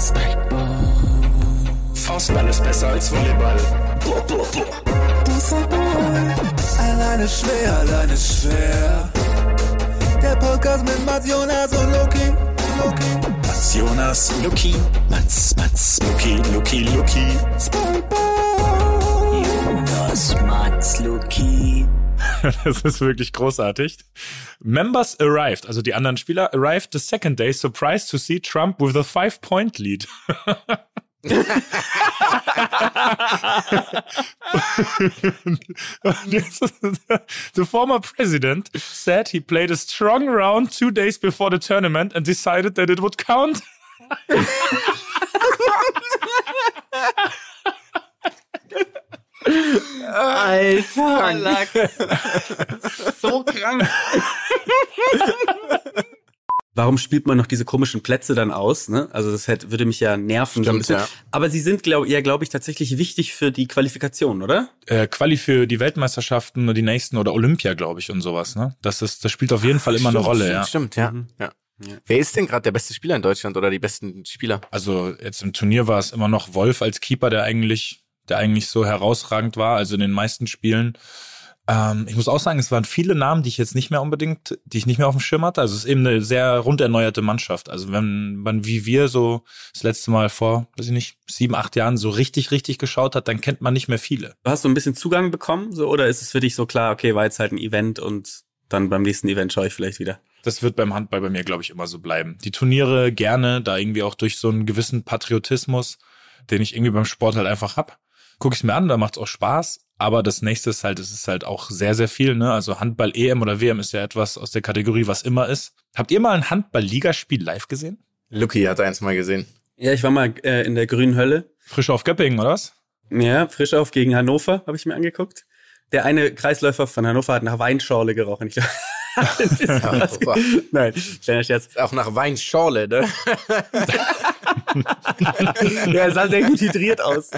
Spikeball. Faustball ist besser als Volleyball. Boah, boah, boah. Alleine schwer, alleine schwer. Der Podcast mit Mats Jonas und Loki. Loki. Mats Jonas, Luki. Mats, Mats, Luki, Luki, Luki. Spikeball. Jonas, Mats, Luki. Das ist wirklich großartig. Members arrived, also die anderen Spieler, arrived the second day surprised to see Trump with a five-point lead. the former president said he played a strong round two days before the tournament and decided that it would count. Alter, so krank. Warum spielt man noch diese komischen Plätze dann aus? Ne? Also das hätte, würde mich ja nerven. so ein Stimmt, bisschen. ja. Aber sie sind, glaube ja, glaube ich, tatsächlich wichtig für die Qualifikation, oder? Äh, Quali für die Weltmeisterschaften und die nächsten oder Olympia, glaube ich, und sowas. Ne? Das ist, das spielt auf jeden Fall immer eine Rolle. Ja. Stimmt, ja. ja. Wer ist denn gerade der beste Spieler in Deutschland oder die besten Spieler? Also jetzt im Turnier war es immer noch Wolf als Keeper, der eigentlich, der eigentlich so herausragend war, also in den meisten Spielen. Ähm, ich muss auch sagen, es waren viele Namen, die ich jetzt nicht mehr unbedingt, die ich nicht mehr auf dem Schirm hatte. Also es ist eben eine sehr rund erneuerte Mannschaft. Also wenn man wie wir so das letzte Mal vor, weiß ich nicht, sieben, acht Jahren so richtig, richtig geschaut hat, dann kennt man nicht mehr viele. Hast du ein bisschen Zugang bekommen, so oder ist es für dich so klar, okay, war jetzt halt ein Event und dann beim nächsten Event schaue ich vielleicht wieder? Das wird beim Handball bei mir, glaube ich, immer so bleiben. Die Turniere gerne, da irgendwie auch durch so einen gewissen Patriotismus, den ich irgendwie beim Sport halt einfach hab. Gucke ich mir an, da macht's auch Spaß. Aber das nächste ist halt, es ist halt auch sehr, sehr viel. Ne? Also Handball EM oder WM ist ja etwas aus der Kategorie, was immer ist. Habt ihr mal ein Handball-Ligaspiel live gesehen? Lucky hat eins mal gesehen. Ja, ich war mal äh, in der grünen Hölle. Frisch auf Göppingen, oder was? Ja, frisch auf gegen Hannover, habe ich mir angeguckt. Der eine Kreisläufer von Hannover hat nach Weinschorle gerochen. Ich glaub, das. Super. Nein, kleiner Scherz. Auch nach Weinschorle, ne? Ja, er sah sehr gut hydriert aus.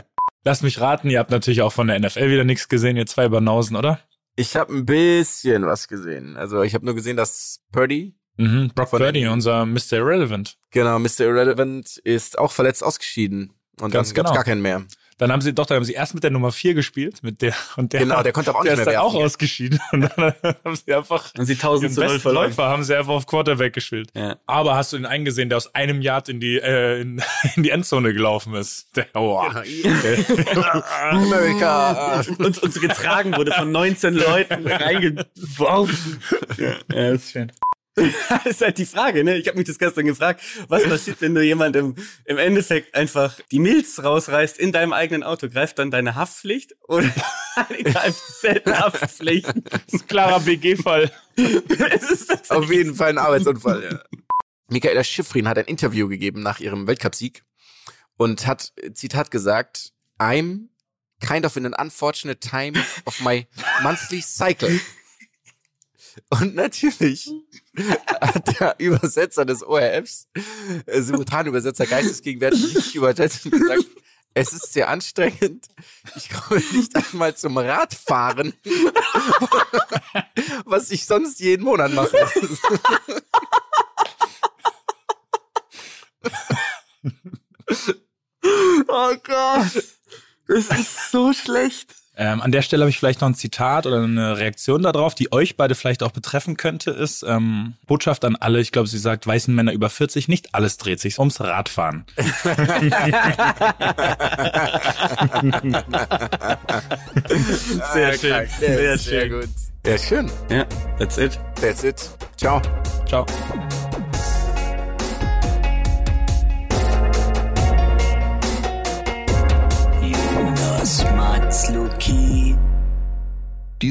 Lasst mich raten, ihr habt natürlich auch von der NFL wieder nichts gesehen, ihr zwei Banausen, oder? Ich habe ein bisschen was gesehen. Also ich habe nur gesehen, dass Purdy, Mhm, Brock Purdy, unser Mr. Irrelevant. genau, Mr. Irrelevant, ist auch verletzt ausgeschieden. Und Ganz dann genau. gar keinen mehr. Dann haben sie, doch, dann haben sie erst mit der Nummer 4 gespielt, mit der, und der, Genau, der konnte aber auch der nicht ist mehr dann auch werfen. ausgeschieden. Und dann haben sie einfach Und sie 1000 den zu 0 besten verloren. Läufer haben sie einfach auf Quarterback gespielt. Ja. Aber hast du den einen gesehen, der aus einem Yard in die, äh, in, in die Endzone gelaufen ist? Der, oh. Amerika. Und uns getragen wurde von 19 Leuten reingeworfen. Ja, das ist schön. Das ist halt die Frage, ne? Ich habe mich das gestern gefragt, was passiert, wenn du jemandem im Endeffekt einfach die Milz rausreißt in deinem eigenen Auto? Greift dann deine Haftpflicht oder die Kfz-Haftpflicht? Das ist ein klarer BG-Fall. Es ist das Auf jeden Fall ein Arbeitsunfall, ja. Michaela Schiffrin hat ein Interview gegeben nach ihrem Weltcupsieg und hat, Zitat gesagt, I'm kind of in an unfortunate time of my monthly cycle. Und natürlich hat der Übersetzer des ORFs, äh, Simultanübersetzer geistesgegenwärtig richtig übersetzt und gesagt, es ist sehr anstrengend. Ich komme nicht einmal zum Radfahren, was ich sonst jeden Monat mache. Oh Gott. Das ist so schlecht. Ähm, an der Stelle habe ich vielleicht noch ein Zitat oder eine Reaktion darauf, die euch beide vielleicht auch betreffen könnte, ist ähm, Botschaft an alle, ich glaube, sie sagt, weißen Männer über 40, nicht alles dreht sich ums Radfahren. Sehr schön. Sehr Sehr schön. gut. Ja, schön. Ja, that's it. That's it. Ciao. Ciao.